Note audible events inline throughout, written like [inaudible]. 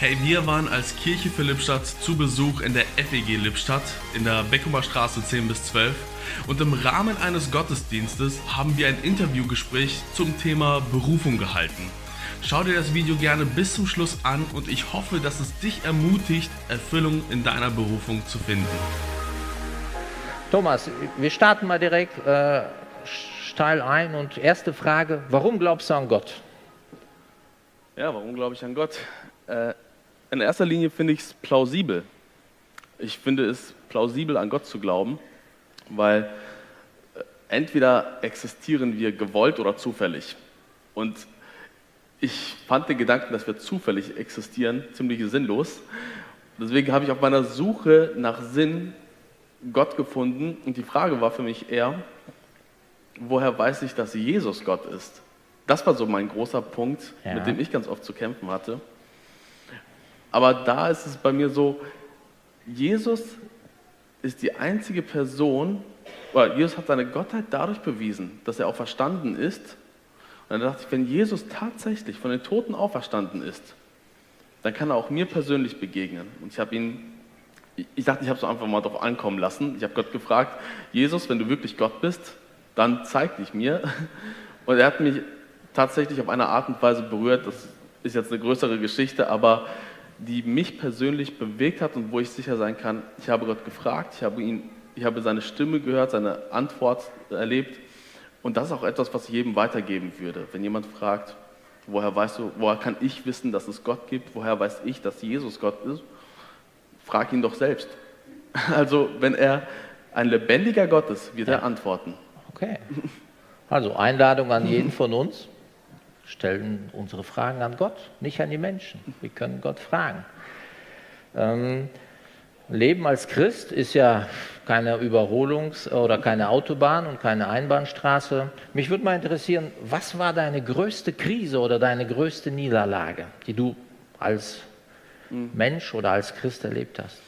Hey, wir waren als Kirche für Lippstadt zu Besuch in der FEG Lippstadt in der Beckumer Straße 10 bis 12 und im Rahmen eines Gottesdienstes haben wir ein Interviewgespräch zum Thema Berufung gehalten. Schau dir das Video gerne bis zum Schluss an und ich hoffe, dass es dich ermutigt, Erfüllung in deiner Berufung zu finden. Thomas, wir starten mal direkt äh, steil ein und erste Frage, warum glaubst du an Gott? Ja, warum glaube ich an Gott? Äh, in erster Linie finde ich es plausibel. Ich finde es plausibel, an Gott zu glauben, weil äh, entweder existieren wir gewollt oder zufällig. Und ich fand den Gedanken, dass wir zufällig existieren, ziemlich sinnlos. Deswegen habe ich auf meiner Suche nach Sinn Gott gefunden und die Frage war für mich eher, woher weiß ich, dass Jesus Gott ist? Das war so mein großer Punkt, ja. mit dem ich ganz oft zu kämpfen hatte. Aber da ist es bei mir so, Jesus ist die einzige Person, oder Jesus hat seine Gottheit dadurch bewiesen, dass er auch verstanden ist. Und dann dachte ich, wenn Jesus tatsächlich von den Toten auferstanden ist, dann kann er auch mir persönlich begegnen. Und ich habe ihn, ich dachte, ich habe es einfach mal darauf ankommen lassen. Ich habe Gott gefragt, Jesus, wenn du wirklich Gott bist, dann zeig dich mir. Und er hat mich tatsächlich auf eine Art und Weise berührt, das ist jetzt eine größere Geschichte, aber die mich persönlich bewegt hat und wo ich sicher sein kann, ich habe Gott gefragt, ich habe, ihn, ich habe seine Stimme gehört, seine Antwort erlebt und das ist auch etwas, was ich jedem weitergeben würde. Wenn jemand fragt, woher weißt du, woher kann ich wissen, dass es Gott gibt, woher weiß ich, dass Jesus Gott ist, frag ihn doch selbst. [laughs] Also wenn er ein lebendiger Gott ist, wird ja. er antworten. Okay. Also Einladung an jeden [laughs] von uns stellen unsere Fragen an Gott, nicht an die Menschen. Wir können Gott fragen. Ähm, Leben als Christ ist ja keine Überholungs- oder keine Autobahn und keine Einbahnstraße. Mich würde mal interessieren, was war deine größte Krise oder deine größte Niederlage, die du als Mensch oder als Christ erlebt hast?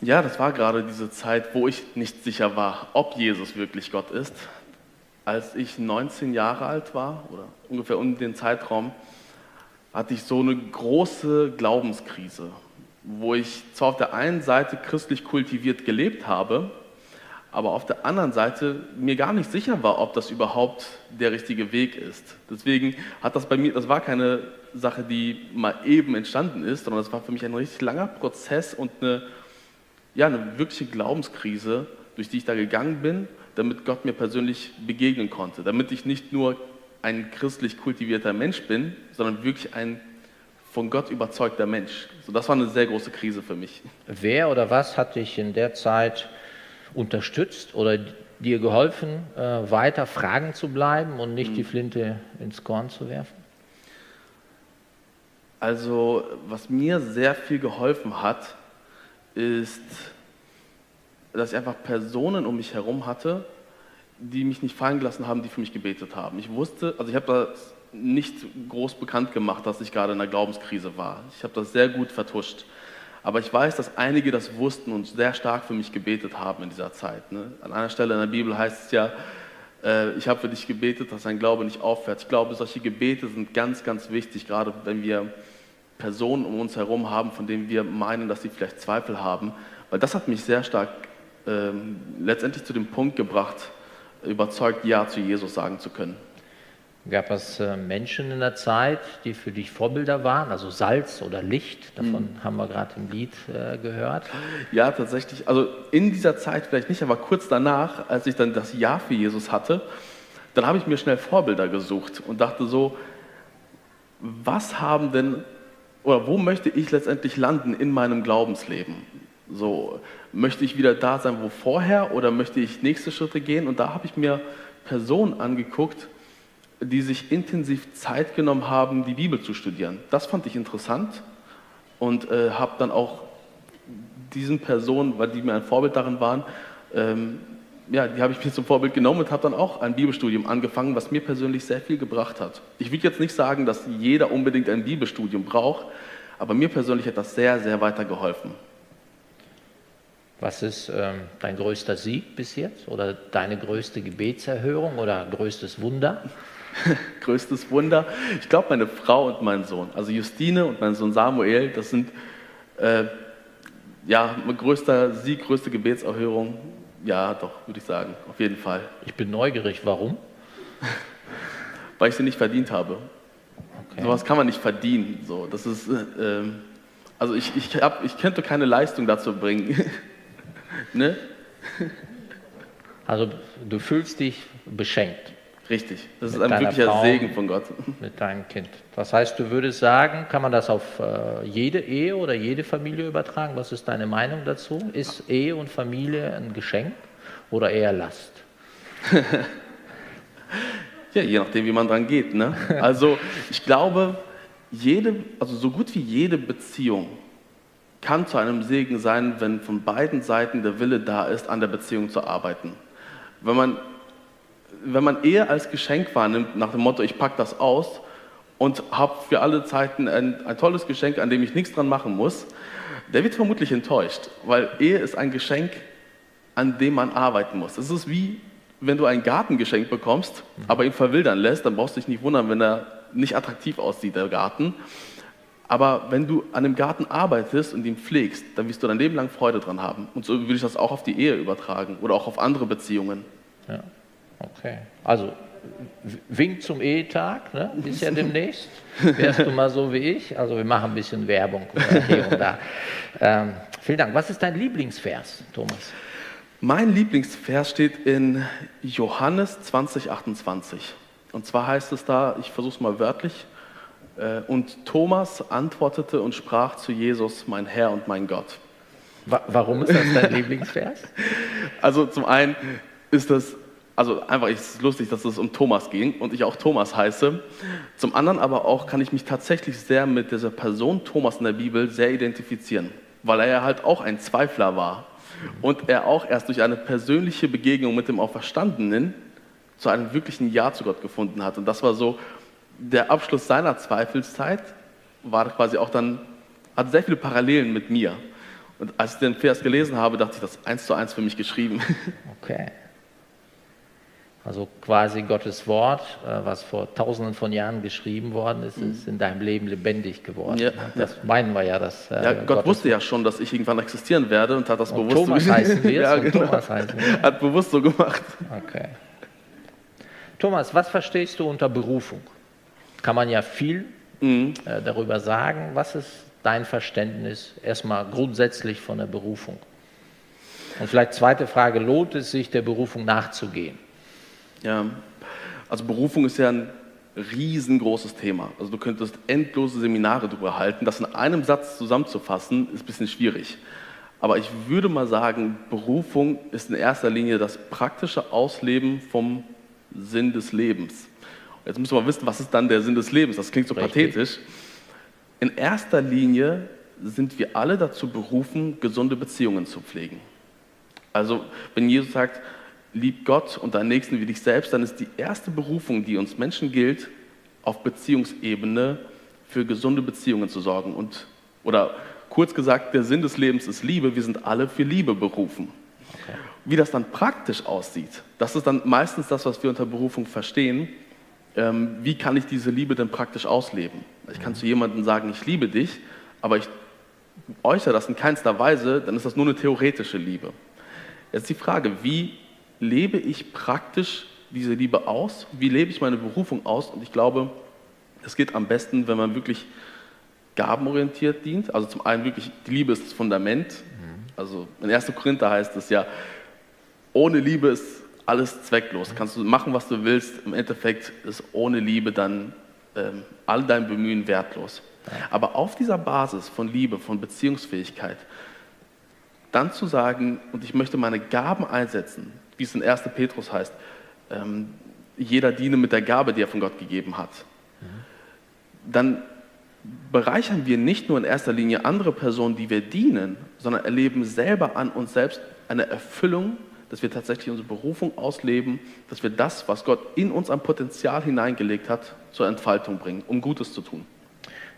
Ja, das war gerade diese Zeit, wo ich nicht sicher war, ob Jesus wirklich Gott ist als ich 19 Jahre alt war, oder ungefähr um den Zeitraum, hatte ich so eine große Glaubenskrise, wo ich zwar auf der einen Seite christlich kultiviert gelebt habe, aber auf der anderen Seite mir gar nicht sicher war, ob das überhaupt der richtige Weg ist. Deswegen hat das bei mir, das war keine Sache, die mal eben entstanden ist, sondern das war für mich ein richtig langer Prozess und eine, ja, eine wirkliche Glaubenskrise, durch die ich da gegangen bin damit Gott mir persönlich begegnen konnte, damit ich nicht nur ein christlich kultivierter Mensch bin, sondern wirklich ein von Gott überzeugter Mensch. So, das war eine sehr große Krise für mich. Wer oder was hat dich in der Zeit unterstützt oder dir geholfen, äh, weiter Fragen zu bleiben und nicht mhm. die Flinte ins Korn zu werfen? Also, was mir sehr viel geholfen hat, ist dass ich einfach Personen um mich herum hatte, die mich nicht fallen gelassen haben, die für mich gebetet haben. Ich wusste, also ich habe das nicht groß bekannt gemacht, dass ich gerade in einer Glaubenskrise war. Ich habe das sehr gut vertuscht. Aber ich weiß, dass einige das wussten und sehr stark für mich gebetet haben in dieser Zeit. Ne? An einer Stelle in der Bibel heißt es ja, äh, ich habe für dich gebetet, dass dein Glaube nicht aufhört. Ich glaube, solche Gebete sind ganz, ganz wichtig, gerade wenn wir Personen um uns herum haben, von denen wir meinen, dass sie vielleicht Zweifel haben. Weil das hat mich sehr stark ähm, letztendlich zu dem Punkt gebracht, überzeugt Ja zu Jesus sagen zu können. Gab es äh, Menschen in der Zeit, die für dich Vorbilder waren, also Salz oder Licht? Davon mhm. haben wir gerade im Lied äh, gehört. Ja, tatsächlich. Also in dieser Zeit vielleicht nicht, aber kurz danach, als ich dann das Ja für Jesus hatte, dann habe ich mir schnell Vorbilder gesucht und dachte so, was haben denn oder wo möchte ich letztendlich landen in meinem Glaubensleben? So, möchte ich wieder da sein, wo vorher, oder möchte ich nächste Schritte gehen? Und da habe ich mir Personen angeguckt, die sich intensiv Zeit genommen haben, die Bibel zu studieren. Das fand ich interessant und äh, habe dann auch diesen Personen, weil die mir ein Vorbild darin waren, ähm, ja, die habe ich mir zum Vorbild genommen und habe dann auch ein Bibelstudium angefangen, was mir persönlich sehr viel gebracht hat. Ich will jetzt nicht sagen, dass jeder unbedingt ein Bibelstudium braucht, aber mir persönlich hat das sehr, sehr weitergeholfen. Was ist ähm, dein größter Sieg bis jetzt oder deine größte Gebetserhörung oder größtes Wunder? [laughs] größtes Wunder. Ich glaube, meine Frau und mein Sohn, also Justine und mein Sohn Samuel, das sind äh, ja mein größter Sieg, größte Gebetserhörung. Ja, doch, würde ich sagen, auf jeden Fall. Ich bin neugierig, warum? [laughs] Weil ich sie nicht verdient habe. Okay. Sowas kann man nicht verdienen. So, das ist, äh, ähm, also ich, ich, hab, ich könnte keine Leistung dazu bringen. [laughs] ne? Also du fühlst dich beschenkt. Richtig, das ist ein wirklicher Frau, Segen von Gott. Mit deinem Kind. Das heißt, du würdest sagen, kann man das auf äh, jede Ehe oder jede Familie übertragen? Was ist deine Meinung dazu? Ist Ehe und Familie ein Geschenk oder eher Last? [laughs] ja, je nachdem, wie man dran geht. Ne? Also ich glaube, jede, also so gut wie jede Beziehung kann zu einem Segen sein, wenn von beiden Seiten der Wille da ist, an der Beziehung zu arbeiten. Wenn man wenn man Ehe als Geschenk wahrnimmt, nach dem Motto, ich packe das aus und habe für alle Zeiten ein, ein, tolles Geschenk, an dem ich nichts dran machen muss, der wird vermutlich enttäuscht, weil Ehe ist ein Geschenk, an dem man arbeiten muss. Es ist wie, wenn du ein Gartengeschenk bekommst, aber ihn verwildern lässt, dann brauchst du dich nicht wundern, wenn er nicht attraktiv aussieht, der Garten. Aber wenn du an dem Garten arbeitest und ihn pflegst, dann wirst du dein Leben lang Freude dran haben. Und so würde ich das auch auf die Ehe übertragen oder auch auf andere Beziehungen. Ja. Okay. Also Wink zum Ehetag, ne? ist ja demnächst. [laughs] Wärst du mal so wie ich? Also wir machen ein bisschen Werbung hier und da. Ähm, vielen Dank. Was ist dein Lieblingsvers, Thomas? Mein Lieblingsvers steht in Johannes 20, 28. Und zwar heißt es da, ich versuche es mal wörtlich, äh, und Thomas antwortete und sprach zu Jesus, mein Herr und mein Gott. Warum ist das dein [laughs] Lieblingsvers? Also zum einen ist das also einfach ist es lustig, dass es um Thomas ging und ich auch Thomas heiße. Zum anderen aber auch kann ich mich tatsächlich sehr mit dieser Person Thomas in der Bibel sehr identifizieren, weil er ja halt auch ein Zweifler war und er auch erst durch eine persönliche Begegnung mit dem Auferstandenen zu einem wirklichen Ja zu Gott gefunden hat. Und das war so der Abschluss seiner Zweifelszeit, war quasi auch dann, hat sehr viele Parallelen mit mir. Und als ich den Vers gelesen habe, dachte ich, das ist eins zu eins für mich geschrieben. [laughs] Okay. Also quasi Gottes Wort, äh, was vor tausenden von Jahren geschrieben worden ist, ist in deinem Leben lebendig geworden. Ja, das meinen wir ja. Dass, äh, ja Gott Gottes wusste ja schon, dass ich irgendwann existieren werde und hat das und bewusst Thomas heißen wir [laughs] ja, genau. Thomas heißen wir. Hat bewusst so gemacht. Okay. Thomas, was verstehst du unter Berufung? Kann man ja viel mhm. äh, darüber sagen. Was ist dein Verständnis erstmal grundsätzlich von der Berufung? Und vielleicht zweite Frage, lohnt es sich, der Berufung nachzugehen? Ja, also Berufung ist ja ein riesengroßes Thema. Also du könntest endlose Seminare darüber halten. Das in einem Satz zusammenzufassen, ist ein bisschen schwierig. Aber ich würde mal sagen, Berufung ist in erster Linie das praktische Ausleben vom Sinn des Lebens. Jetzt müssen wir wissen, was ist dann der Sinn des Lebens? Das klingt so Richtig. pathetisch. In erster Linie sind wir alle dazu berufen, gesunde Beziehungen zu pflegen. Also wenn Jesus sagt, lieb Gott und deinen Nächsten wie dich selbst, dann ist die erste Berufung, die uns Menschen gilt, auf Beziehungsebene für gesunde Beziehungen zu sorgen. Und, oder kurz gesagt, der Sinn des Lebens ist Liebe. Wir sind alle für Liebe berufen. Okay. Wie das dann praktisch aussieht, das ist dann meistens das, was wir unter Berufung verstehen. Ähm, wie kann ich diese Liebe denn praktisch ausleben? Ich kann mhm. zu jemandem sagen, ich liebe dich, aber ich äußere das in keinster Weise, dann ist das nur eine theoretische Liebe. Jetzt die Frage, wie lebe ich praktisch diese Liebe aus? Wie lebe ich meine Berufung aus? Und ich glaube, es geht am besten, wenn man wirklich gabenorientiert dient. Also zum einen wirklich, die Liebe ist das Fundament. Mhm. Also in 1. Korinther heißt es ja, ohne Liebe ist alles zwecklos. Mhm. Kannst du machen, was du willst. Im Endeffekt ist ohne Liebe dann ähm, all dein Bemühen wertlos. Aber auf dieser Basis von Liebe, von Beziehungsfähigkeit, dann zu sagen, und ich möchte meine Gaben einsetzen, wie es in 1. Petrus heißt, ähm, jeder diene mit der Gabe, die er von Gott gegeben hat. Dann bereichern wir nicht nur in erster Linie andere Personen, die wir dienen, sondern erleben selber an uns selbst eine Erfüllung, dass wir tatsächlich unsere Berufung ausleben, dass wir das, was Gott in uns an Potenzial hineingelegt hat, zur Entfaltung bringen, um Gutes zu tun.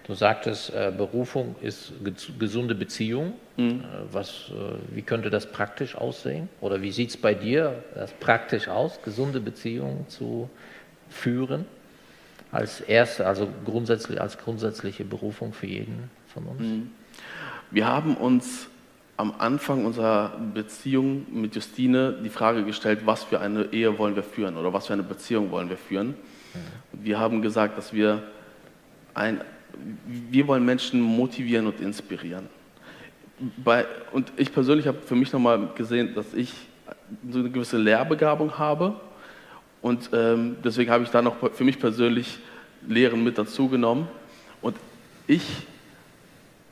Du sagtest, äh, Berufung ist gesunde Beziehung. Mhm. Äh, was, äh, wie könnte das praktisch aussehen? Oder wie sieht es bei dir das praktisch aus, gesunde Beziehungen zu führen? als erste, also grundsätzlich, als grundsätzliche Berufung für jeden von uns? Mhm. Wir haben uns am Anfang unserer Beziehung mit Justine die Frage gestellt, was für eine Ehe wollen wir führen oder was für eine Beziehung wollen wir führen. Mhm. Wir haben gesagt, dass wir ein, wir wollen Menschen motivieren und inspirieren. Bei, und ich persönlich habe für mich nochmal gesehen, dass ich so eine gewisse Lehrbegabung habe. Und ähm, deswegen habe ich da noch für mich persönlich Lehren mit dazu genommen. Und ich,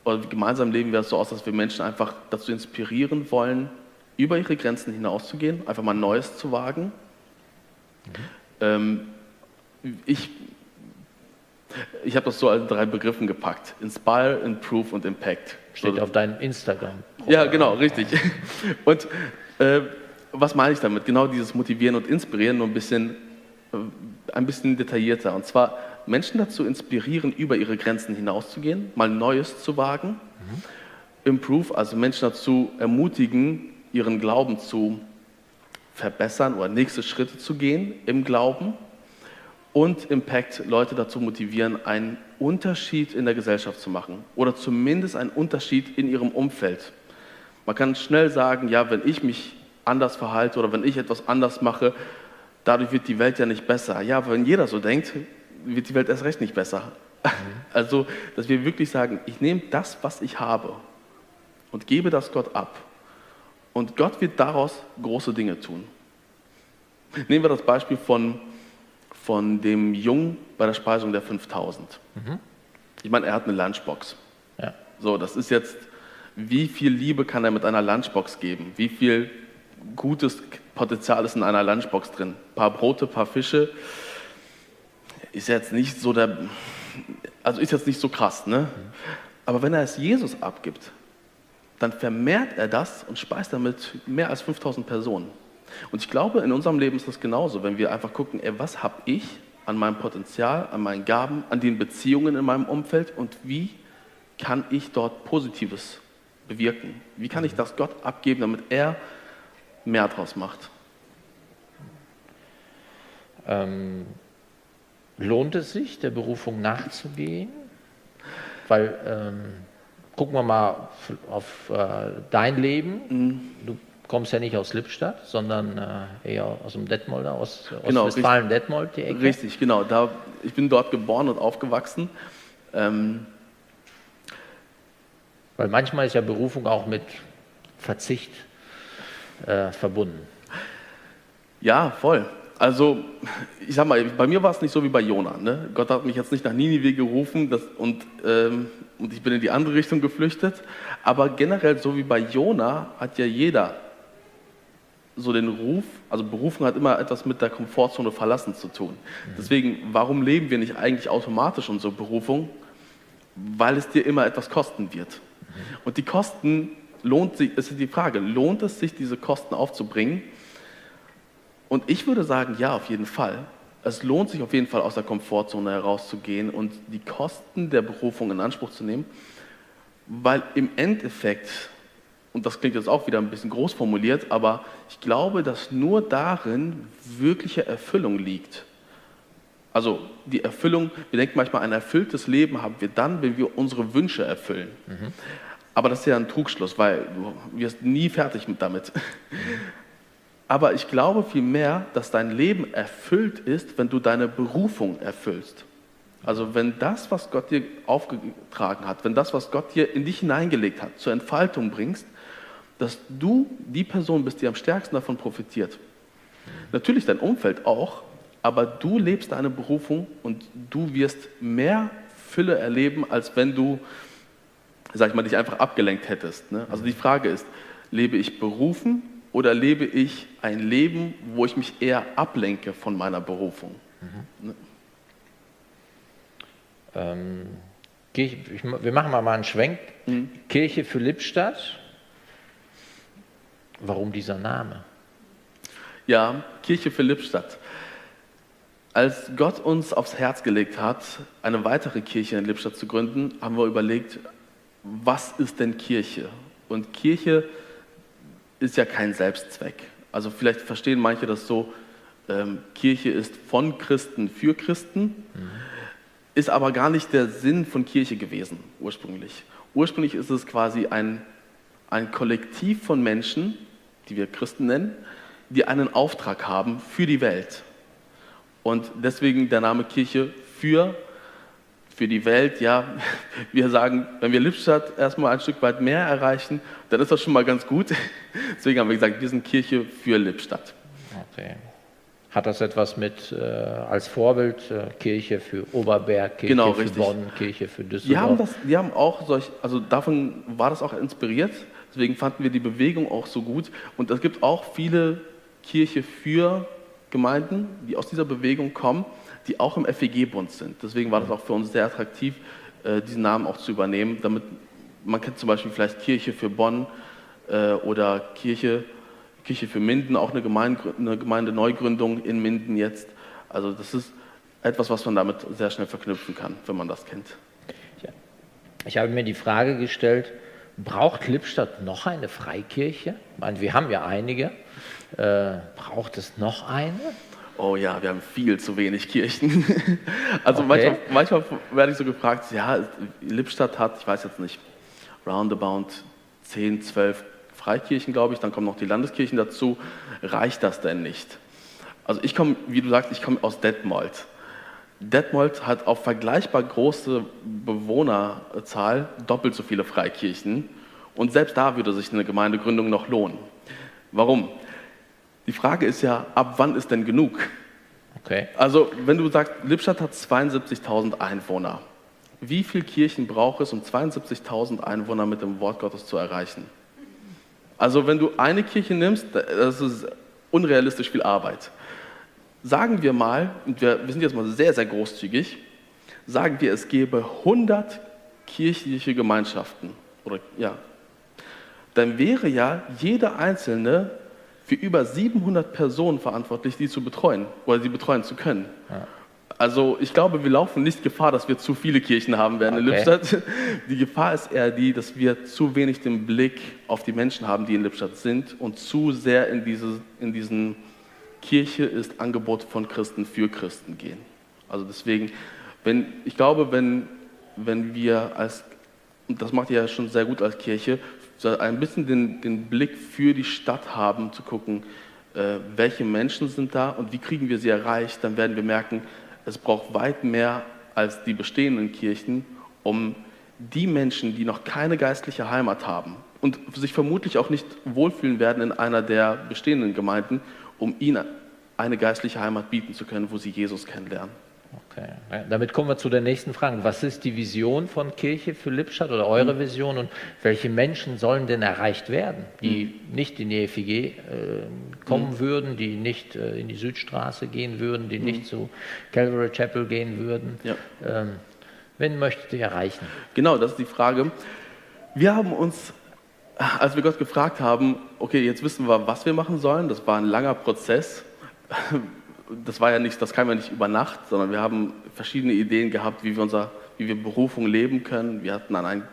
oder gemeinsam leben wir es so aus, dass wir Menschen einfach dazu inspirieren wollen, über ihre Grenzen hinauszugehen, einfach mal Neues zu wagen. Mhm. Ähm, ich ich habe das so als drei Begriffen gepackt. Inspire, Improve und Impact. Steht so, auf deinem Instagram. Ja, genau, richtig. Und äh, was meine ich damit? Genau dieses Motivieren und Inspirieren, nur ein bisschen, äh, ein bisschen detaillierter. Und zwar Menschen dazu inspirieren, über ihre Grenzen hinauszugehen, mal Neues zu wagen. Mhm. Improve, also Menschen dazu ermutigen, ihren Glauben zu verbessern oder nächste Schritte zu gehen im Glauben. Und Impact, Leute dazu motivieren, einen Unterschied in der Gesellschaft zu machen oder zumindest einen Unterschied in ihrem Umfeld. Man kann schnell sagen, ja, wenn ich mich anders verhalte oder wenn ich etwas anders mache, dadurch wird die Welt ja nicht besser. Ja, wenn jeder so denkt, wird die Welt erst recht nicht besser. Mhm. Also, dass wir wirklich sagen, ich nehme das, was ich habe und gebe das Gott ab. Und Gott wird daraus große Dinge tun. Nehmen wir das Beispiel von, von dem Jungen bei der Speisung der 5000. Mhm. Ich meine, er hat eine Lunchbox. Ja. So, das ist jetzt, wie viel Liebe kann er mit einer Lunchbox geben? Wie viel gutes Potenzial ist in einer Lunchbox drin. Ein paar Brote, ein paar Fische. Ist jetzt nicht so der, also ist jetzt nicht so krass, ne? Aber wenn er es Jesus abgibt, dann vermehrt er das und speist damit mehr als 5000 Personen. Und ich glaube, in unserem Leben ist das genauso, wenn wir einfach gucken, ey, was habe ich an meinem Potenzial, an meinen Gaben, an den Beziehungen in meinem Umfeld und wie kann ich dort Positives bewirken? Wie kann ich das Gott abgeben, damit er mehr draus macht. Ähm, lohnt es sich, der Berufung nachzugehen? Weil, ähm, gucken wir mal auf äh, dein Leben. Mhm. Du kommst ja nicht aus Lippstadt, sondern äh, eher aus dem Detmolder, aus, aus genau, Westfalen-Detmold, die Ecke. Richtig, genau. Da, ich bin dort geboren und aufgewachsen. Ähm, Weil manchmal ist ja Berufung auch mit Verzicht äh, verbunden. Ja, voll. Also, ich sag mal, bei mir war es nicht so wie bei Jona. Ne? Gott hat mich jetzt nicht nach Ninive gerufen das, und, ähm, und ich bin in die andere Richtung geflüchtet. Aber generell, so wie bei Jona, hat ja jeder so den Ruf, also Berufung hat immer etwas mit der Komfortzone verlassen zu tun. Mhm. Deswegen, warum leben wir nicht eigentlich automatisch unsere Berufung? Weil es dir immer etwas kosten wird. Mhm. Und die Kosten lohnt sich, ist die Frage, lohnt es sich, diese Kosten aufzubringen? Und ich würde sagen, ja, auf jeden Fall. Es lohnt sich auf jeden Fall, aus der Komfortzone herauszugehen und die Kosten der Berufung in Anspruch zu nehmen, weil im Endeffekt, und das klingt jetzt auch wieder ein bisschen groß formuliert, aber ich glaube, dass nur darin wirkliche Erfüllung liegt. Also die Erfüllung, wir denken manchmal, ein erfülltes Leben haben wir dann, wenn wir unsere Wünsche erfüllen. Mhm. Aber das ist ja ein Trugschluss, weil du wirst nie fertig mit damit. Aber ich glaube vielmehr, dass dein Leben erfüllt ist, wenn du deine Berufung erfüllst. Also wenn das, was Gott dir aufgetragen hat, wenn das, was Gott dir in dich hineingelegt hat, zur Entfaltung bringst, dass du die Person bist, die am stärksten davon profitiert. Natürlich dein Umfeld auch, aber du lebst deine Berufung und du wirst mehr Fülle erleben, als wenn du sag ich mal, dich einfach abgelenkt hättest. Ne? Also die Frage ist, lebe ich berufen oder lebe ich ein Leben, wo ich mich eher ablenke von meiner Berufung? Mhm. Ne? Ähm, ich, wir machen mal einen Schwenk. Mhm. Kirche für Lippstadt. Warum dieser Name? Ja, Kirche für Lippstadt. Als Gott uns aufs Herz gelegt hat, eine weitere Kirche in Lippstadt zu gründen, haben wir überlegt, was ist denn Kirche? Und Kirche ist ja kein Selbstzweck. Also vielleicht verstehen manche das so, ähm, Kirche ist von Christen für Christen. Mhm. ist aber gar nicht der Sinn von Kirche gewesen, ursprünglich. Ursprünglich ist es quasi ein, ein Kollektiv von Menschen, die wir Christen nennen, die einen Auftrag haben für die Welt. Und deswegen der Name Kirche für, für die Welt. Ja, [laughs] wir sagen, wenn wir Lippstadt erstmal ein Stück weit mehr erreichen, dann ist das schon mal ganz gut. [laughs] Deswegen haben wir gesagt, wir sind Kirche für Lippstadt. Okay. Hat das etwas mit äh, als Vorbild äh, Kirche für Oberberg, Kirche Genau, für richtig. Bonn, Kirche für Die Düsseldorf? haben, das, die haben auch solch, also davon war das auch inspiriert. Deswegen fanden wir die Bewegung auch so gut. Und es gibt auch viele Kirche für Gemeinden, die aus dieser Bewegung kommen, die auch im FEG-Bund sind. Deswegen war das auch für uns sehr attraktiv, äh, diesen Namen auch zu übernehmen. Damit man kennt zum Beispiel vielleicht Kirche für Bonn äh, oder Kirche, Kirche für Minden, auch eine, Gemeinde, eine Gemeindeneugründung in Minden jetzt. Also das ist etwas, was man damit sehr schnell verknüpfen kann, wenn man das kennt. Ich habe mir die Frage gestellt, braucht Lippstadt noch eine Freikirche? Ich meine, wir haben ja einige. Äh, braucht es noch eine? Oh ja, wir haben viel zu wenig Kirchen. [laughs] Also Okay. manchmal, manchmal werde ich so gefragt, ja, Lippstadt hat, ich weiß jetzt nicht, roundabout 10, 12 Freikirchen, glaube ich, dann kommen noch die Landeskirchen dazu. Reicht das denn nicht? Also ich komme, wie du sagst, ich komme aus Detmold. Detmold hat auf vergleichbar große Bewohnerzahl doppelt so viele Freikirchen. Und selbst da würde sich eine Gemeindegründung noch lohnen. Warum? Die Frage ist ja, ab wann ist denn genug? Okay. Also, wenn du sagst, Lippstadt hat 72.000 Einwohner, wie viele Kirchen braucht es, um 72.000 Einwohner mit dem Wort Gottes zu erreichen? Also, wenn du eine Kirche nimmst, das ist unrealistisch viel Arbeit. Sagen wir mal, und wir, wir sind jetzt mal sehr, sehr großzügig, sagen wir, es gäbe 100 kirchliche Gemeinschaften, oder ja, dann wäre ja jede einzelne für über 700 Personen verantwortlich, die zu betreuen oder sie betreuen zu können. Also ich glaube, wir laufen nicht Gefahr, dass wir zu viele Kirchen haben werden in Okay. Lippstadt. [laughs] Die Gefahr ist eher die, dass wir zu wenig den Blick auf die Menschen haben, die in Lippstadt sind und zu sehr in, diese, in diesen Kirche ist Angebot von Christen für Christen gehen. Also deswegen, wenn, ich glaube, wenn, wenn wir als, und das macht ihr ja schon sehr gut als Kirche, so ein bisschen den, den Blick für die Stadt haben, zu gucken, äh, welche Menschen sind da und wie kriegen wir sie erreicht, dann werden wir merken, es braucht weit mehr als die bestehenden Kirchen, um die Menschen, die noch keine geistliche Heimat haben und sich vermutlich auch nicht wohlfühlen werden in einer der bestehenden Gemeinden, um ihnen eine geistliche Heimat bieten zu können, wo sie Jesus kennenlernen. Okay. Damit kommen wir zu der nächsten Frage. Was ist die Vision von Kirche für Lippstadt oder eure Vision und welche Menschen sollen denn erreicht werden, die nicht in die FEG äh, kommen würden, die nicht äh, in die Südstraße gehen würden, die nicht zu Calvary Chapel gehen würden? Ja. Ähm, wen möchtet ihr erreichen? Genau, das ist die Frage. Wir haben uns, als wir Gott gefragt haben, okay, jetzt wissen wir, was wir machen sollen, das war ein langer Prozess. Das war ja nicht, das kam ja nicht über Nacht, sondern wir haben verschiedene Ideen gehabt, wie wir unser, wie wir Berufung leben können. Wir hatten an ein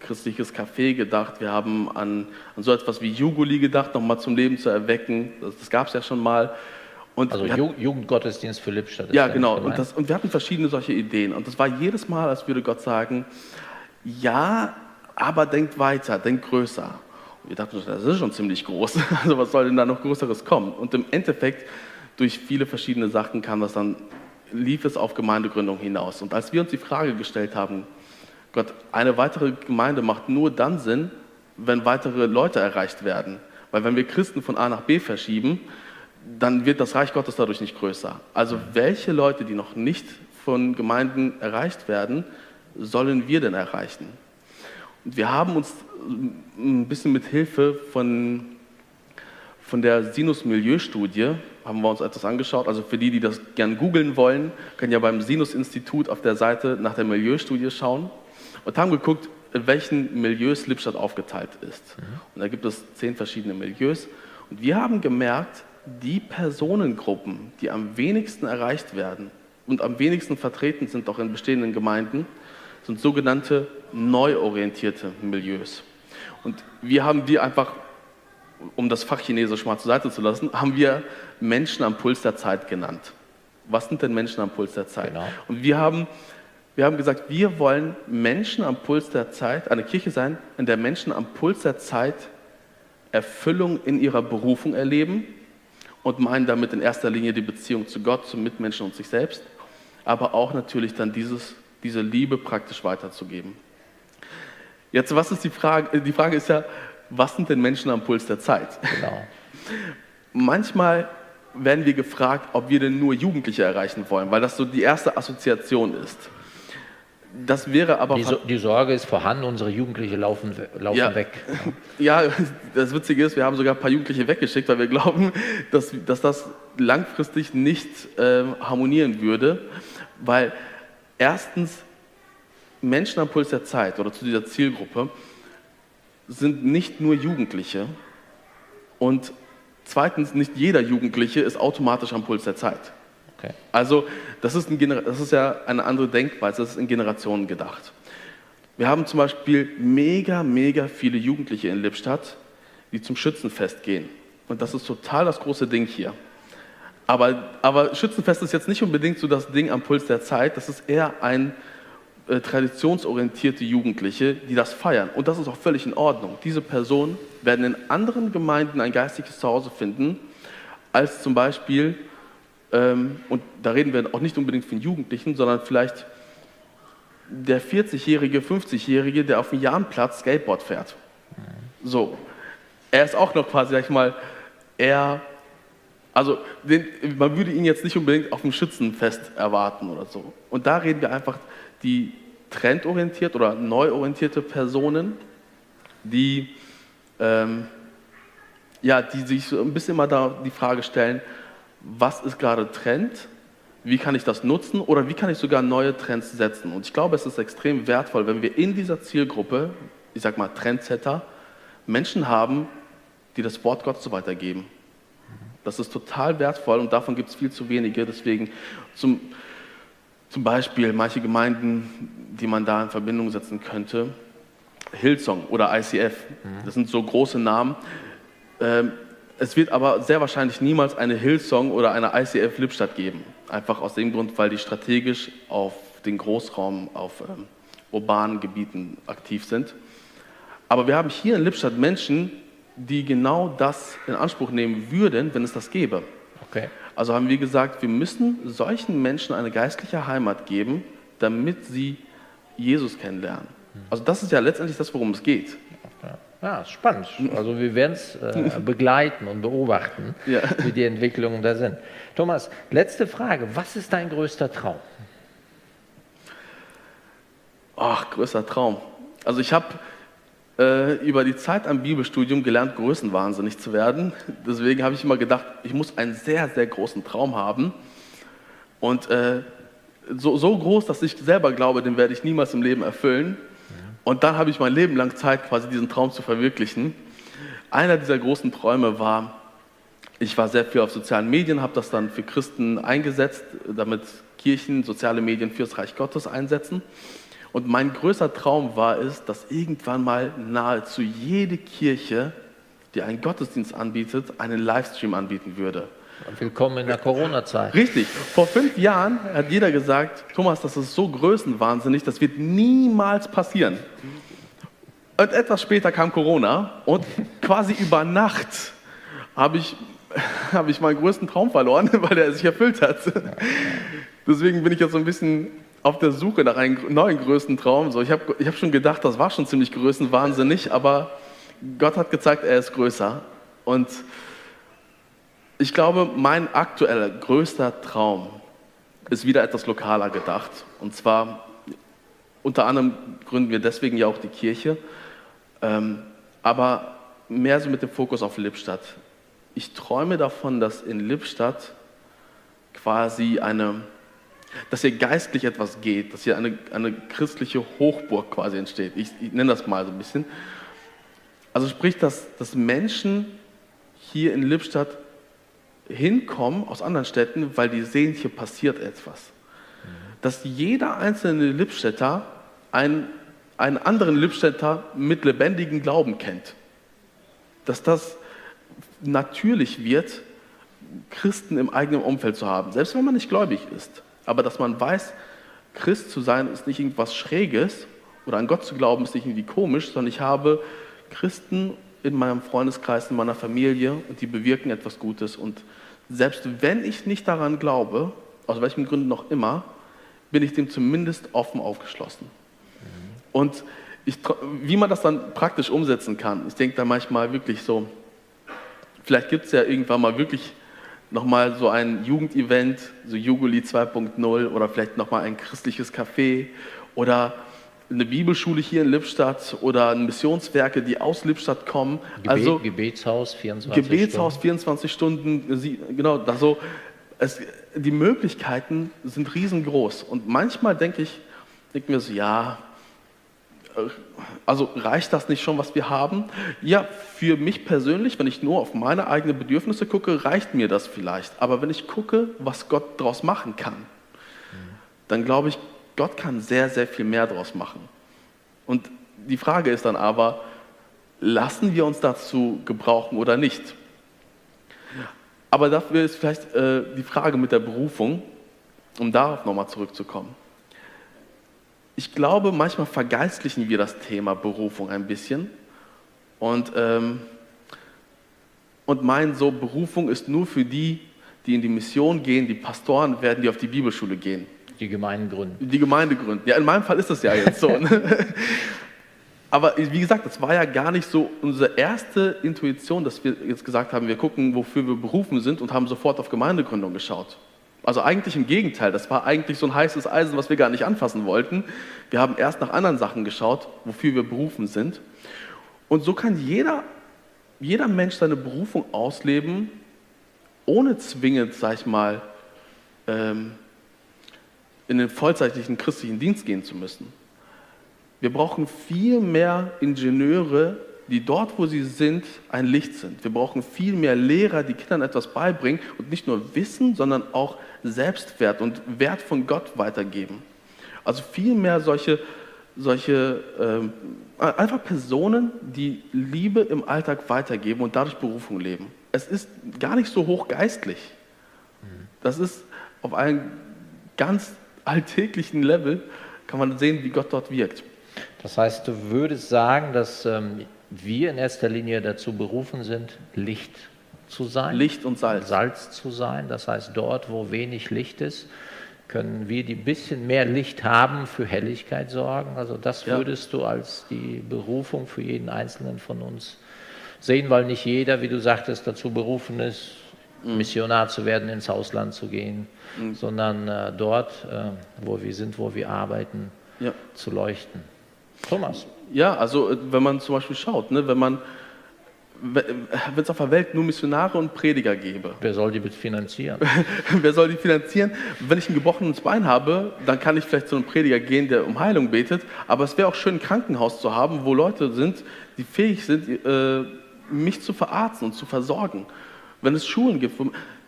christliches Café gedacht, wir haben an, an so etwas wie Jugoli gedacht, nochmal zum Leben zu erwecken. Das, das gab es ja schon mal. Und Also hatten- Ju Jugendgottesdienst für Lippstadt. ja, genau. Und, das, und wir hatten verschiedene solche Ideen. Und das war jedes Mal, als würde Gott sagen, ja, aber denkt weiter, denkt größer. Und wir dachten, das ist schon ziemlich groß. [laughs] Also was soll denn da noch Größeres kommen? Und im Endeffekt, durch viele verschiedene Sachen kam das dann, lief es auf Gemeindegründung hinaus. Und als wir uns die Frage gestellt haben, Gott, eine weitere Gemeinde macht nur dann Sinn, wenn weitere Leute erreicht werden. Weil wenn wir Christen von A nach B verschieben, dann wird das Reich Gottes dadurch nicht größer. Also welche Leute, die noch nicht von Gemeinden erreicht werden, sollen wir denn erreichen? Und wir haben uns ein bisschen mit Hilfe von, von der Sinus-Milieu-Studie, haben wir uns etwas angeschaut. Also für die, die das gern googeln wollen, können ja beim Sinus-Institut auf der Seite nach der Milieustudie schauen und haben geguckt, in welchen Milieus Lippstadt aufgeteilt ist. Und da gibt es zehn verschiedene Milieus. Und wir haben gemerkt, die Personengruppen, die am wenigsten erreicht werden und am wenigsten vertreten sind, auch in bestehenden Gemeinden, sind sogenannte neu orientierte Milieus. Und wir haben die einfach, um das Fach Chinesisch mal zur Seite zu lassen, haben wir Menschen am Puls der Zeit genannt. Was sind denn Menschen am Puls der Zeit? Genau. Und wir haben Wir haben gesagt, wir wollen Menschen am Puls der Zeit, eine Kirche sein, in der Menschen am Puls der Zeit Erfüllung in ihrer Berufung erleben und meinen damit in erster Linie die Beziehung zu Gott, zum Mitmenschen und sich selbst, aber auch natürlich dann dieses, diese Liebe praktisch weiterzugeben. Jetzt, was ist die Frage? Die Frage ist ja, was sind denn Menschen am Puls der Zeit? Genau. [laughs] Manchmal werden wir gefragt, ob wir denn nur Jugendliche erreichen wollen, weil das so die erste Assoziation ist. Das wäre aber. Die, so, die, Sorge ist vorhanden, unsere Jugendliche laufen, laufen ja. weg. [laughs] Ja, das Witzige ist, wir haben sogar ein paar Jugendliche weggeschickt, weil wir glauben, dass, dass das langfristig nicht äh, harmonieren würde, weil erstens Menschen am Puls der Zeit oder zu dieser Zielgruppe sind nicht nur Jugendliche und zweitens nicht jeder Jugendliche ist automatisch am Puls der Zeit. Okay. Also das ist, ein, das ist ja eine andere Denkweise, das ist in Generationen gedacht. Wir haben zum Beispiel mega, mega viele Jugendliche in Lippstadt, die zum Schützenfest gehen. Und das ist total das große Ding hier. Aber, aber Schützenfest ist jetzt nicht unbedingt so das Ding am Puls der Zeit, das ist eher ein äh, traditionsorientierte Jugendliche, die das feiern. Und das ist auch völlig in Ordnung. Diese Personen werden in anderen Gemeinden ein geistiges Zuhause finden, als zum Beispiel ähm, und da reden wir auch nicht unbedingt von Jugendlichen, sondern vielleicht der 40-jährige, 50-jährige, der auf dem Jahnplatz Skateboard fährt. So. Er ist auch noch quasi, sag ich mal, eher, also den, man würde ihn jetzt nicht unbedingt auf dem Schützenfest erwarten oder so. Und da reden wir einfach die trendorientiert oder neu orientierte Personen, die, ähm, ja, die sich so ein bisschen mal da die Frage stellen, was ist gerade Trend, wie kann ich das nutzen oder wie kann ich sogar neue Trends setzen. Und ich glaube, es ist extrem wertvoll, wenn wir in dieser Zielgruppe, ich sag mal Trendsetter, Menschen haben, die das Wort Gottes so weitergeben. Das ist total wertvoll und davon gibt es viel zu wenige. Deswegen zum, zum Beispiel manche Gemeinden, die man da in Verbindung setzen könnte, Hillsong oder ICF, das sind so große Namen. Ähm, es wird aber sehr wahrscheinlich niemals eine Hillsong oder eine ICF Lippstadt geben. Einfach aus dem Grund, weil die strategisch auf den Großraum, auf ähm, urbanen Gebieten aktiv sind. Aber wir haben hier in Lippstadt Menschen, die genau das in Anspruch nehmen würden, wenn es das gäbe. Okay. Also haben wir gesagt, wir müssen solchen Menschen eine geistliche Heimat geben, damit sie Jesus kennenlernen. Also das ist ja letztendlich das, worum es geht. Ja, spannend. Also wir werden es äh, [laughs] begleiten und beobachten, ja. wie die Entwicklungen da sind. Thomas, letzte Frage. Was ist dein größter Traum? Ach, größter Traum. Also ich habe über die Zeit am Bibelstudium gelernt, größenwahnsinnig zu werden. Deswegen habe ich immer gedacht, ich muss einen sehr, sehr großen Traum haben. Und äh, so, so groß, dass ich selber glaube, den werde ich niemals im Leben erfüllen. Und dann habe ich mein Leben lang Zeit, quasi diesen Traum zu verwirklichen. Einer dieser großen Träume war, ich war sehr viel auf sozialen Medien, habe das dann für Christen eingesetzt, damit Kirchen soziale Medien fürs Reich Gottes einsetzen. Und mein größter Traum war es, dass irgendwann mal nahezu jede Kirche, die einen Gottesdienst anbietet, einen Livestream anbieten würde. Willkommen in der Corona-Zeit. Richtig. Vor fünf Jahren hat jeder gesagt, Thomas, das ist so größenwahnsinnig, das wird niemals passieren. Und etwas später kam Corona und quasi über Nacht habe ich, hab ich meinen größten Traum verloren, [laughs] weil er sich erfüllt hat. Deswegen bin ich jetzt so ein bisschen auf der Suche nach einem neuen größten Traum. So, ich habe ich hab schon gedacht, das war schon ziemlich größenwahnsinnig, aber Gott hat gezeigt, er ist größer. Und ich glaube, mein aktueller größter Traum ist wieder etwas lokaler gedacht. Und zwar, unter anderem gründen wir deswegen ja auch die Kirche, ähm, aber mehr so mit dem Fokus auf Lippstadt. Ich träume davon, dass in Lippstadt quasi eine, dass hier geistlich etwas geht, dass hier eine, eine christliche Hochburg quasi entsteht. Ich, ich nenne das mal so ein bisschen. Also sprich, dass, dass Menschen hier in Lippstadt hinkommen aus anderen Städten, weil die sehen, hier passiert etwas. Dass jeder einzelne Lippstädter einen, einen anderen Lippstädter mit lebendigem Glauben kennt. Dass das natürlich wird, Christen im eigenen Umfeld zu haben, selbst wenn man nicht gläubig ist. Aber dass man weiß, Christ zu sein ist nicht irgendwas Schräges oder an Gott zu glauben ist nicht irgendwie komisch, sondern ich habe Christen in meinem Freundeskreis, in meiner Familie und die bewirken etwas Gutes. Und selbst wenn ich nicht daran glaube, aus welchen Gründen noch immer, bin ich dem zumindest offen aufgeschlossen. Und ich, wie man das dann praktisch umsetzen kann, ich denke da manchmal wirklich so, vielleicht gibt es ja irgendwann mal wirklich nochmal so ein Jugendevent, so Jugoli 2.0 oder vielleicht nochmal ein christliches Café oder eine Bibelschule hier in Lippstadt oder Missionswerke, die aus Lippstadt kommen. Gebet, also Gebetshaus 24 Gebetshaus Stunden. 24 Stunden, genau, also es, die Möglichkeiten sind riesengroß. Und manchmal denke ich, denke mir so, ja, also reicht das nicht schon, was wir haben? Ja, für mich persönlich, wenn ich nur auf meine eigenen Bedürfnisse gucke, reicht mir das vielleicht. Aber wenn ich gucke, was Gott daraus machen kann, dann glaube ich, Gott kann sehr, sehr viel mehr daraus machen. Und die Frage ist dann aber, lassen wir uns dazu gebrauchen oder nicht? Aber dafür ist vielleicht äh, die Frage mit der Berufung, um darauf nochmal zurückzukommen ich glaube, manchmal vergeistlichen wir das Thema Berufung ein bisschen und, ähm, und meinen so, Berufung ist nur für die, die in die Mission gehen, die Pastoren werden, die auf die Bibelschule gehen. Die Gemeinde gründen. Die Gemeinde gründen. Ja, in meinem Fall ist das ja jetzt so. Ne? [laughs] Aber wie gesagt, das war ja gar nicht so unsere erste Intuition, dass wir jetzt gesagt haben, wir gucken, wofür wir berufen sind und haben sofort auf Gemeindegründung geschaut. Also eigentlich im Gegenteil, das war eigentlich so ein heißes Eisen, was wir gar nicht anfassen wollten. Wir haben erst nach anderen Sachen geschaut, wofür wir berufen sind. Und so kann jeder, jeder Mensch seine Berufung ausleben, ohne zwingend, sag ich mal, ähm, in den vollzeitlichen christlichen Dienst gehen zu müssen. Wir brauchen viel mehr Ingenieure, die dort, wo sie sind, ein Licht sind. Wir brauchen viel mehr Lehrer, die Kindern etwas beibringen und nicht nur Wissen, sondern auch Selbstwert und Wert von Gott weitergeben. Also viel mehr solche, solche äh, einfach Personen, die Liebe im Alltag weitergeben und dadurch Berufung leben. Es ist gar nicht so hochgeistlich. Das ist auf einem ganz alltäglichen Level, kann man sehen, wie Gott dort wirkt. Das heißt, du würdest sagen, dass ähm, wir in erster Linie dazu berufen sind, Licht zu sein. Licht und Salz. Salz zu sein. Das heißt, dort, wo wenig Licht ist, können wir, die ein bisschen mehr Licht haben, für Helligkeit sorgen. Also das würdest ja. du als die Berufung für jeden Einzelnen von uns sehen, weil nicht jeder, wie du sagtest, dazu berufen ist, mhm. Missionar zu werden, ins Ausland zu gehen, mhm. sondern äh, dort, äh, wo wir sind, wo wir arbeiten, ja. zu leuchten. Thomas. Ja, also äh, wenn man zum Beispiel schaut, ne, wenn man wenn es auf der Welt nur Missionare und Prediger gäbe. Wer soll die finanzieren? [laughs] Wer soll die finanzieren? Wenn ich ein gebrochenes Bein habe, dann kann ich vielleicht zu einem Prediger gehen, der um Heilung betet. Aber es wäre auch schön, ein Krankenhaus zu haben, wo Leute sind, die fähig sind, äh, mich zu verarzten und zu versorgen. Wenn es Schulen gibt,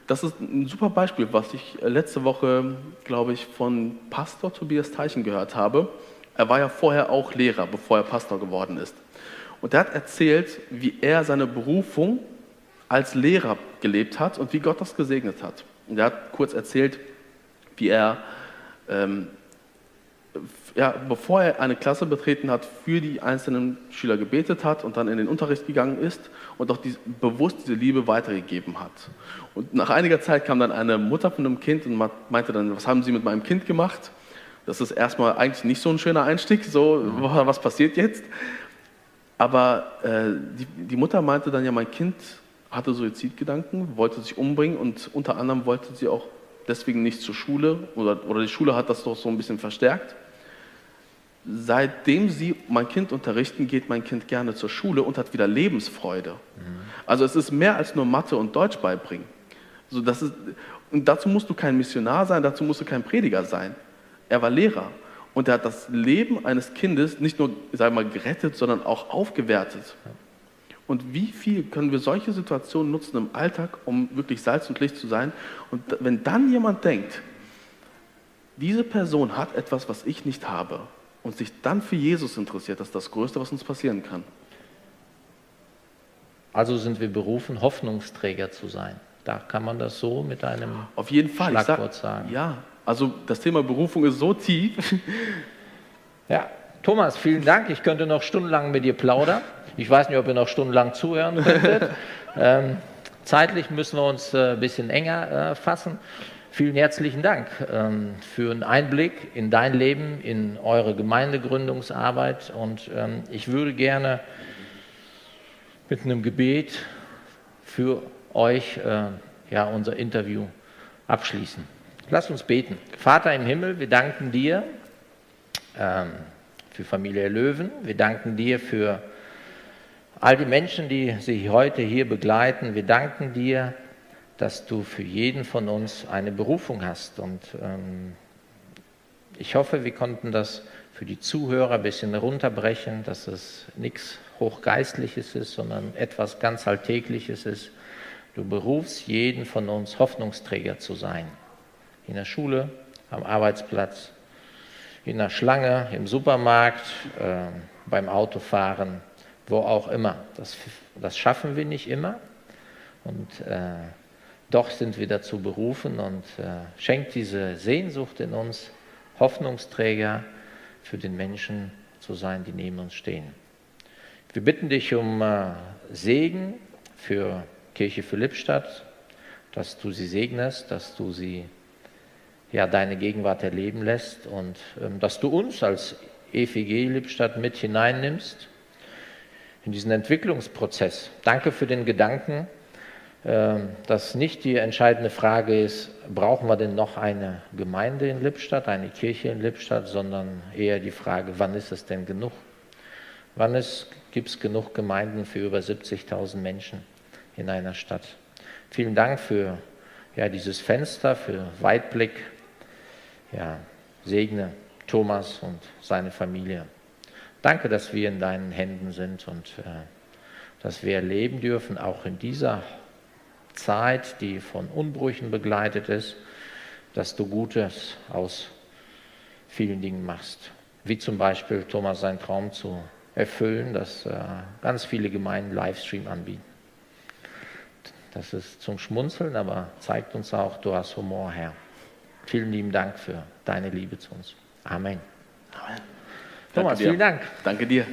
das ist ein super Beispiel, was ich letzte Woche, glaube ich, von Pastor Tobias Teichen gehört habe. Er war ja vorher auch Lehrer, bevor er Pastor geworden ist. Und er hat erzählt, wie er seine Berufung als Lehrer gelebt hat und wie Gott das gesegnet hat. Und er hat kurz erzählt, wie er, ähm, ja, bevor er eine Klasse betreten hat, für die einzelnen Schüler gebetet hat und dann in den Unterricht gegangen ist und auch die, bewusst diese Liebe weitergegeben hat. Und nach einiger Zeit kam dann eine Mutter von einem Kind und meinte dann, was haben Sie mit meinem Kind gemacht? Das ist erstmal eigentlich nicht so ein schöner Einstieg, so, mhm. was passiert jetzt? Aber äh, die, die, Mutter meinte dann ja, mein Kind hatte Suizidgedanken, wollte sich umbringen und unter anderem wollte sie auch deswegen nicht zur Schule oder, oder die Schule hat das doch so ein bisschen verstärkt. Seitdem sie mein Kind unterrichten, geht mein Kind gerne zur Schule und hat wieder Lebensfreude. Mhm. Also es ist mehr als nur Mathe und Deutsch beibringen. So, das ist, und dazu musst du kein Missionar sein, dazu musst du kein Prediger sein. Er war Lehrer und er hat das Leben eines Kindes nicht nur sagen wir mal, gerettet, sondern auch aufgewertet. Und wie viel können wir solche Situationen nutzen im Alltag, um wirklich Salz und Licht zu sein? Und wenn dann jemand denkt, diese Person hat etwas, was ich nicht habe, und sich dann für Jesus interessiert, das ist das Größte, was uns passieren kann. Also sind wir berufen, Hoffnungsträger zu sein. Da kann man das so mit einem Auf jeden Fall. Schlagwort sag, sagen. Ja, Also das Thema Berufung ist so tief. [laughs] Ja, Thomas, vielen Dank. Ich könnte noch stundenlang mit dir plaudern. Ich weiß nicht, ob ihr noch stundenlang zuhören könntet. [laughs] ähm, zeitlich müssen wir uns äh, ein bisschen enger äh, fassen. Vielen herzlichen Dank ähm, für einen Einblick in dein Leben, in eure Gemeindegründungsarbeit. Und ähm, ich würde gerne mit einem Gebet für euch äh, ja, unser Interview abschließen. Lass uns beten. Vater im Himmel, wir danken dir ähm, für Familie Löwen. Wir danken dir für all die Menschen, die sich heute hier begleiten. Wir danken dir, dass du für jeden von uns eine Berufung hast. Und ähm, ich hoffe, wir konnten das für die Zuhörer ein bisschen runterbrechen, dass es nichts Hochgeistliches ist, sondern etwas ganz Alltägliches ist. Du berufst jeden von uns, Hoffnungsträger zu sein. In der Schule, am Arbeitsplatz, in der Schlange, im Supermarkt, äh, beim Autofahren, wo auch immer. Das, das schaffen wir nicht immer. Und äh, doch sind wir dazu berufen und äh, schenkt diese Sehnsucht in uns, Hoffnungsträger für den Menschen zu sein, die neben uns stehen. Wir bitten dich um äh, Segen für Kirche Philippstadt, dass du sie segnest, dass du sie ja, deine Gegenwart erleben lässt und ähm, dass du uns als EFG Lippstadt mit hineinnimmst in diesen Entwicklungsprozess. Danke für den Gedanken, ähm, dass nicht die entscheidende Frage ist, brauchen wir denn noch eine Gemeinde in Lippstadt, eine Kirche in Lippstadt, sondern eher die Frage, wann ist es denn genug? Wann gibt es genug Gemeinden für über 70.000 Menschen in einer Stadt? Vielen Dank für ja, dieses Fenster, für Weitblick. Ja, segne Thomas und seine Familie. Danke, dass wir in deinen Händen sind und äh, dass wir erleben dürfen, auch in dieser Zeit, die von Unbrüchen begleitet ist, dass du Gutes aus vielen Dingen machst. Wie zum Beispiel Thomas seinen Traum zu erfüllen, dass äh, ganz viele Gemeinden Livestream anbieten. Das ist zum Schmunzeln, aber zeigt uns auch, du hast Humor, Herr. Vielen lieben Dank für deine Liebe zu uns. Amen. Amen. Thomas, vielen Dank. Danke dir.